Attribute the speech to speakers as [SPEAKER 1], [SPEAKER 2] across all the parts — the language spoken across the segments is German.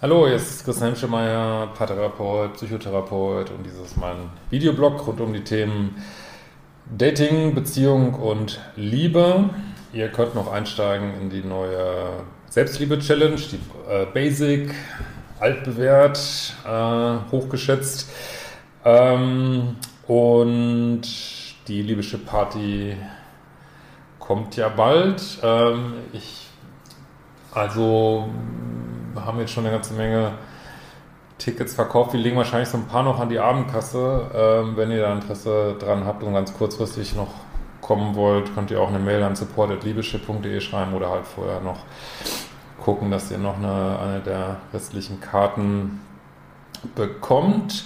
[SPEAKER 1] Hallo, hier ist Christian Hemschemeyer, Paartherapeut, Psychotherapeut und dieses ist mein Videoblog rund um die Themen Dating, Beziehung und Liebe. Ihr könnt noch einsteigen in die neue Selbstliebe-Challenge, die äh, Basic, altbewährt, äh, hochgeschätzt. Ähm, und die Liebeschiff Party kommt ja bald. Ähm, ich, also, haben jetzt schon eine ganze Menge Tickets verkauft. Wir legen wahrscheinlich so ein paar noch an die Abendkasse. Ähm, wenn ihr da Interesse dran habt und ganz kurzfristig noch kommen wollt, könnt ihr auch eine Mail an support.liebeschiff.de schreiben oder halt vorher noch gucken, dass ihr noch eine, eine der restlichen Karten bekommt.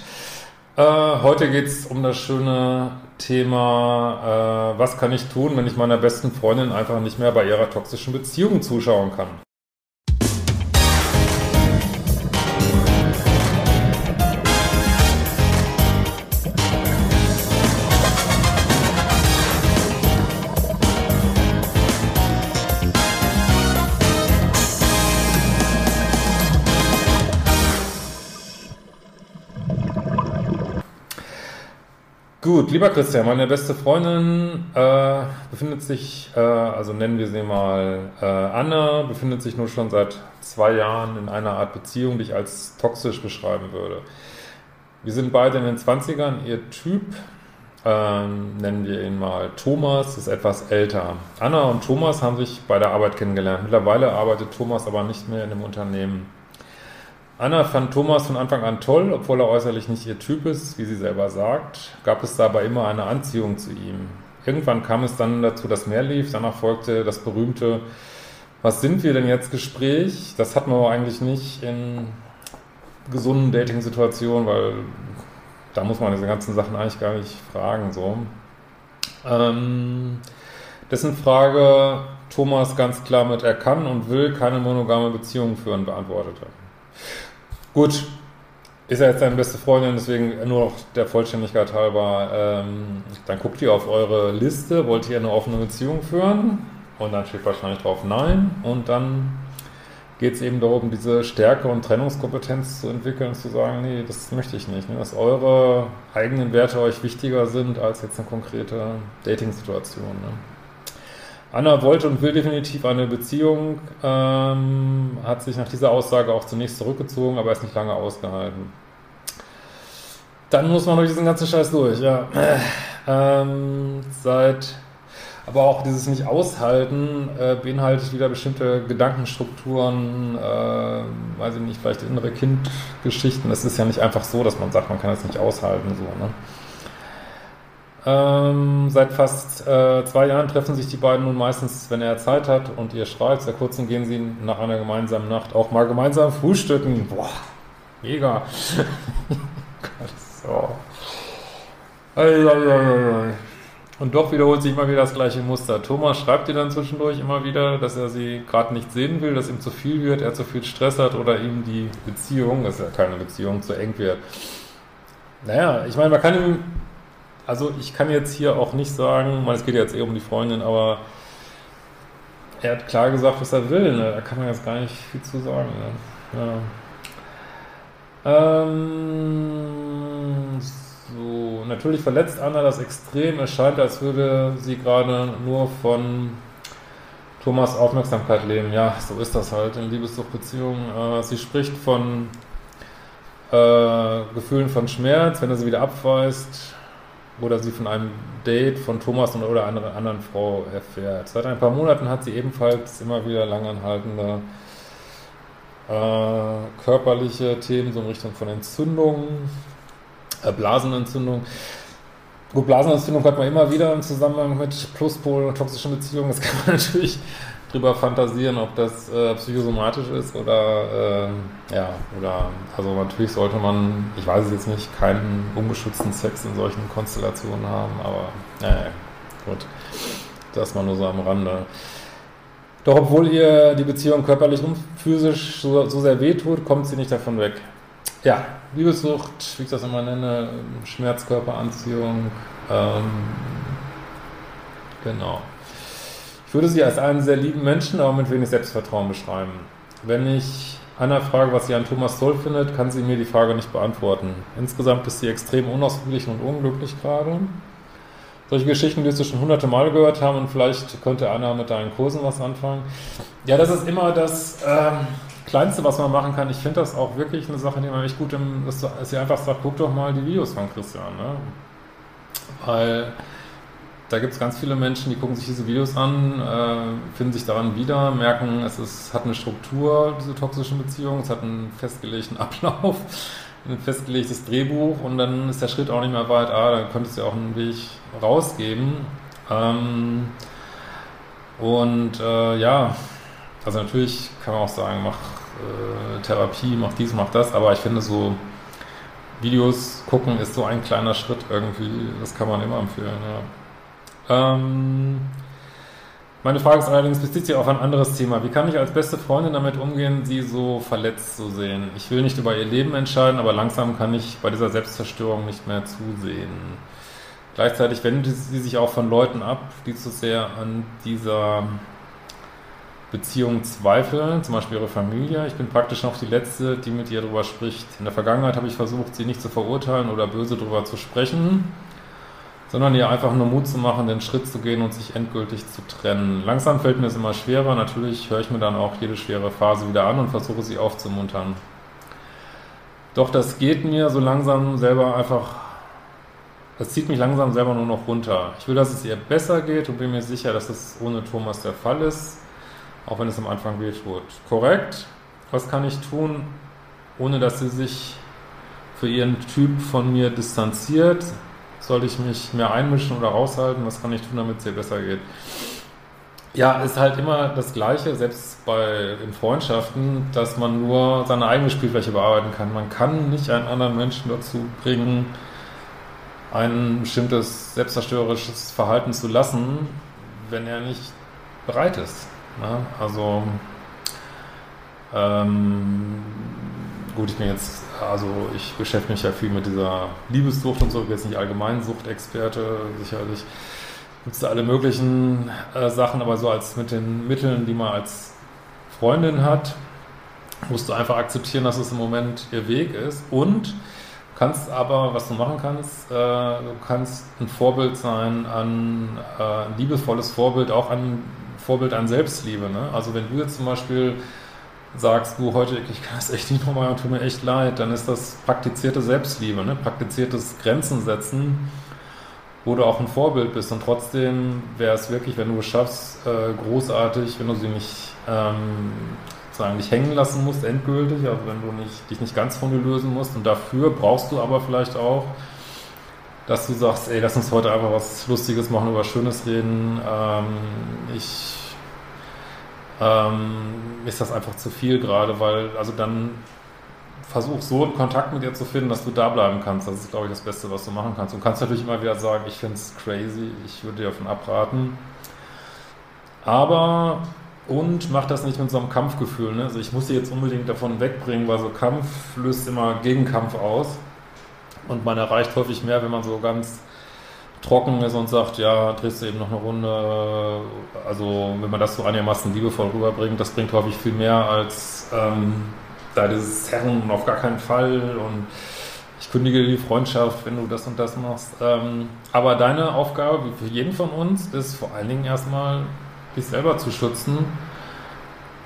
[SPEAKER 1] Äh, heute geht es um das schöne Thema, äh, was kann ich tun, wenn ich meiner besten Freundin einfach nicht mehr bei ihrer toxischen Beziehung zuschauen kann. Gut, lieber Christian, meine beste Freundin äh, befindet sich, äh, also nennen wir sie mal äh, Anna, befindet sich nur schon seit zwei Jahren in einer Art Beziehung, die ich als toxisch beschreiben würde. Wir sind beide in den 20ern, ihr Typ, ähm, nennen wir ihn mal Thomas, ist etwas älter. Anna und Thomas haben sich bei der Arbeit kennengelernt. Mittlerweile arbeitet Thomas aber nicht mehr in dem Unternehmen. Anna fand Thomas von Anfang an toll, obwohl er äußerlich nicht ihr Typ ist, wie sie selber sagt, gab es dabei immer eine Anziehung zu ihm. Irgendwann kam es dann dazu, dass mehr lief, danach folgte das berühmte Was sind wir denn jetzt Gespräch? Das hat man aber eigentlich nicht in gesunden Dating-Situationen, weil da muss man diese ganzen Sachen eigentlich gar nicht fragen. So. Ähm, dessen Frage Thomas ganz klar mit er kann und will keine monogame Beziehung führen beantwortete. Gut, ist ja jetzt deine beste Freundin, deswegen nur noch der Vollständigkeit halber, ähm, dann guckt ihr auf eure Liste, wollt ihr eine offene Beziehung führen? Und dann steht wahrscheinlich drauf Nein. Und dann geht es eben darum, diese Stärke und Trennungskompetenz zu entwickeln und zu sagen, nee, das möchte ich nicht. Ne? Dass eure eigenen Werte euch wichtiger sind als jetzt eine konkrete Dating-Situation. Ne? Anna wollte und will definitiv eine Beziehung, ähm, hat sich nach dieser Aussage auch zunächst zurückgezogen, aber ist nicht lange ausgehalten. Dann muss man durch diesen ganzen Scheiß durch, ja. Ähm, seit, aber auch dieses Nicht-Aushalten äh, beinhaltet wieder bestimmte Gedankenstrukturen, äh, weiß ich nicht, vielleicht innere Kindgeschichten. Es ist ja nicht einfach so, dass man sagt, man kann es nicht aushalten, so, ne? Ähm, seit fast äh, zwei Jahren treffen sich die beiden nun meistens, wenn er Zeit hat und ihr schreibt. Seit kurzem gehen sie nach einer gemeinsamen Nacht auch mal gemeinsam frühstücken. Boah, mega. so. Und doch wiederholt sich immer wieder das gleiche Muster. Thomas schreibt ihr dann zwischendurch immer wieder, dass er sie gerade nicht sehen will, dass ihm zu viel wird, er zu viel Stress hat oder ihm die Beziehung, das ist ja keine Beziehung, zu eng wird. Naja, ich meine, man kann ihm also ich kann jetzt hier auch nicht sagen, es geht jetzt eher um die Freundin, aber er hat klar gesagt, was er will. Ne? Da kann man jetzt gar nicht viel zu sagen. Ne? Ja. Ähm, so, natürlich verletzt Anna das extrem. Es scheint, als würde sie gerade nur von Thomas Aufmerksamkeit leben. Ja, so ist das halt in Liebessuchtbeziehungen. Äh, sie spricht von äh, Gefühlen von Schmerz, wenn er sie wieder abweist oder sie von einem Date von Thomas oder einer anderen Frau erfährt. Seit ein paar Monaten hat sie ebenfalls immer wieder langanhaltende äh, körperliche Themen, so in Richtung von Entzündungen, äh, Blasenentzündung. Gut, Blasenentzündung hat man immer wieder im Zusammenhang mit Pluspol und toxischen Beziehungen. Das kann man natürlich drüber fantasieren, ob das äh, psychosomatisch ist oder äh, ja, oder also natürlich sollte man, ich weiß es jetzt nicht, keinen ungeschützten Sex in solchen Konstellationen haben, aber naja, gut. Das mal nur so am Rande. Doch obwohl ihr die Beziehung körperlich und physisch so, so sehr wehtut, kommt sie nicht davon weg. Ja, Liebessucht, wie ich das immer nenne, Schmerzkörperanziehung, ähm, genau. Ich würde sie als einen sehr lieben Menschen, aber mit wenig Selbstvertrauen beschreiben. Wenn ich Anna frage, was sie an Thomas toll findet, kann sie mir die Frage nicht beantworten. Insgesamt ist sie extrem unausgeglichen und unglücklich gerade. Solche Geschichten wirst du schon hunderte Mal gehört haben und vielleicht könnte Anna mit deinen Kursen was anfangen. Ja, das ist immer das ähm, Kleinste, was man machen kann. Ich finde das auch wirklich eine Sache, die man echt gut im, dass sie einfach sagt, guck doch mal die Videos von Christian. Ne? Weil da gibt es ganz viele Menschen, die gucken sich diese Videos an, äh, finden sich daran wieder, merken, es ist, hat eine Struktur, diese toxischen Beziehungen, es hat einen festgelegten Ablauf, ein festgelegtes Drehbuch und dann ist der Schritt auch nicht mehr weit, ah, da könntest du ja auch einen Weg rausgeben. Ähm, und äh, ja, also natürlich kann man auch sagen, mach äh, Therapie, mach dies, mach das, aber ich finde so Videos gucken ist so ein kleiner Schritt irgendwie, das kann man immer empfehlen, ja. Ähm, meine Frage ist allerdings, bezieht sich auf ein anderes Thema. Wie kann ich als beste Freundin damit umgehen, sie so verletzt zu sehen? Ich will nicht über ihr Leben entscheiden, aber langsam kann ich bei dieser Selbstzerstörung nicht mehr zusehen. Gleichzeitig wendet sie sich auch von Leuten ab, die zu sehr an dieser Beziehung zweifeln, zum Beispiel ihre Familie. Ich bin praktisch noch die Letzte, die mit ihr darüber spricht. In der Vergangenheit habe ich versucht, sie nicht zu verurteilen oder böse darüber zu sprechen sondern ihr einfach nur Mut zu machen, den Schritt zu gehen und sich endgültig zu trennen. Langsam fällt mir es immer schwerer. Natürlich höre ich mir dann auch jede schwere Phase wieder an und versuche sie aufzumuntern. Doch das geht mir so langsam selber einfach, das zieht mich langsam selber nur noch runter. Ich will, dass es ihr besser geht und bin mir sicher, dass es ohne Thomas der Fall ist, auch wenn es am Anfang wehtut. Korrekt? Was kann ich tun, ohne dass sie sich für ihren Typ von mir distanziert? Soll ich mich mehr einmischen oder raushalten? Was kann ich tun, damit es ihr besser geht? Ja, ist halt immer das Gleiche, selbst bei in Freundschaften, dass man nur seine eigene Spielfläche bearbeiten kann. Man kann nicht einen anderen Menschen dazu bringen, ein bestimmtes selbstzerstörerisches Verhalten zu lassen, wenn er nicht bereit ist. Ne? Also ähm, gut, ich bin jetzt also ich beschäftige mich ja viel mit dieser Liebessucht und so, ich bin jetzt nicht allgemein Suchtexperte, sicherlich gibt es da alle möglichen äh, Sachen, aber so als mit den Mitteln, die man als Freundin hat, musst du einfach akzeptieren, dass es im Moment ihr Weg ist und kannst aber, was du machen kannst, äh, du kannst ein Vorbild sein an äh, ein liebevolles Vorbild, auch ein Vorbild an Selbstliebe. Ne? Also wenn du jetzt zum Beispiel sagst du heute, ich kann das echt nicht nochmal und tut mir echt leid, dann ist das praktizierte Selbstliebe, ne? praktiziertes Grenzen setzen, wo du auch ein Vorbild bist. Und trotzdem wäre es wirklich, wenn du es schaffst, äh, großartig, wenn du sie nicht ähm, sozusagen nicht hängen lassen musst, endgültig, also wenn du nicht, dich nicht ganz von dir lösen musst. Und dafür brauchst du aber vielleicht auch, dass du sagst, ey, lass uns heute einfach was Lustiges machen, über Schönes reden. Ähm, ich ähm, ist das einfach zu viel gerade, weil, also dann versuch so einen Kontakt mit ihr zu finden, dass du da bleiben kannst. Das ist, glaube ich, das Beste, was du machen kannst. Du kannst natürlich immer wieder sagen, ich finde es crazy, ich würde dir davon abraten. Aber, und mach das nicht mit so einem Kampfgefühl. Ne? Also ich muss sie jetzt unbedingt davon wegbringen, weil so Kampf löst immer Gegenkampf aus. Und man erreicht häufig mehr, wenn man so ganz trocken ist und sagt, ja, drehst du eben noch eine Runde. Also wenn man das so einigermaßen liebevoll rüberbringt, das bringt häufig viel mehr als ähm, da dieses Herren auf gar keinen Fall und ich kündige die Freundschaft, wenn du das und das machst. Ähm, aber deine Aufgabe, wie für jeden von uns, ist vor allen Dingen erstmal, dich selber zu schützen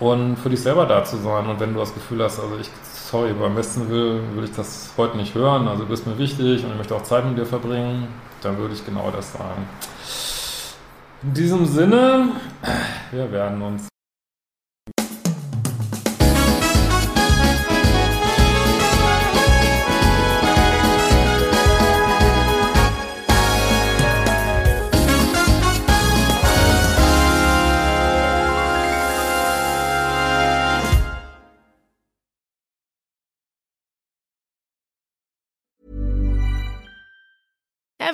[SPEAKER 1] und für dich selber da zu sein. Und wenn du das Gefühl hast, also ich, sorry, beim besten will, will ich das heute nicht hören, also du bist mir wichtig und ich möchte auch Zeit mit dir verbringen, dann würde ich genau das sagen. In diesem Sinne, wir werden uns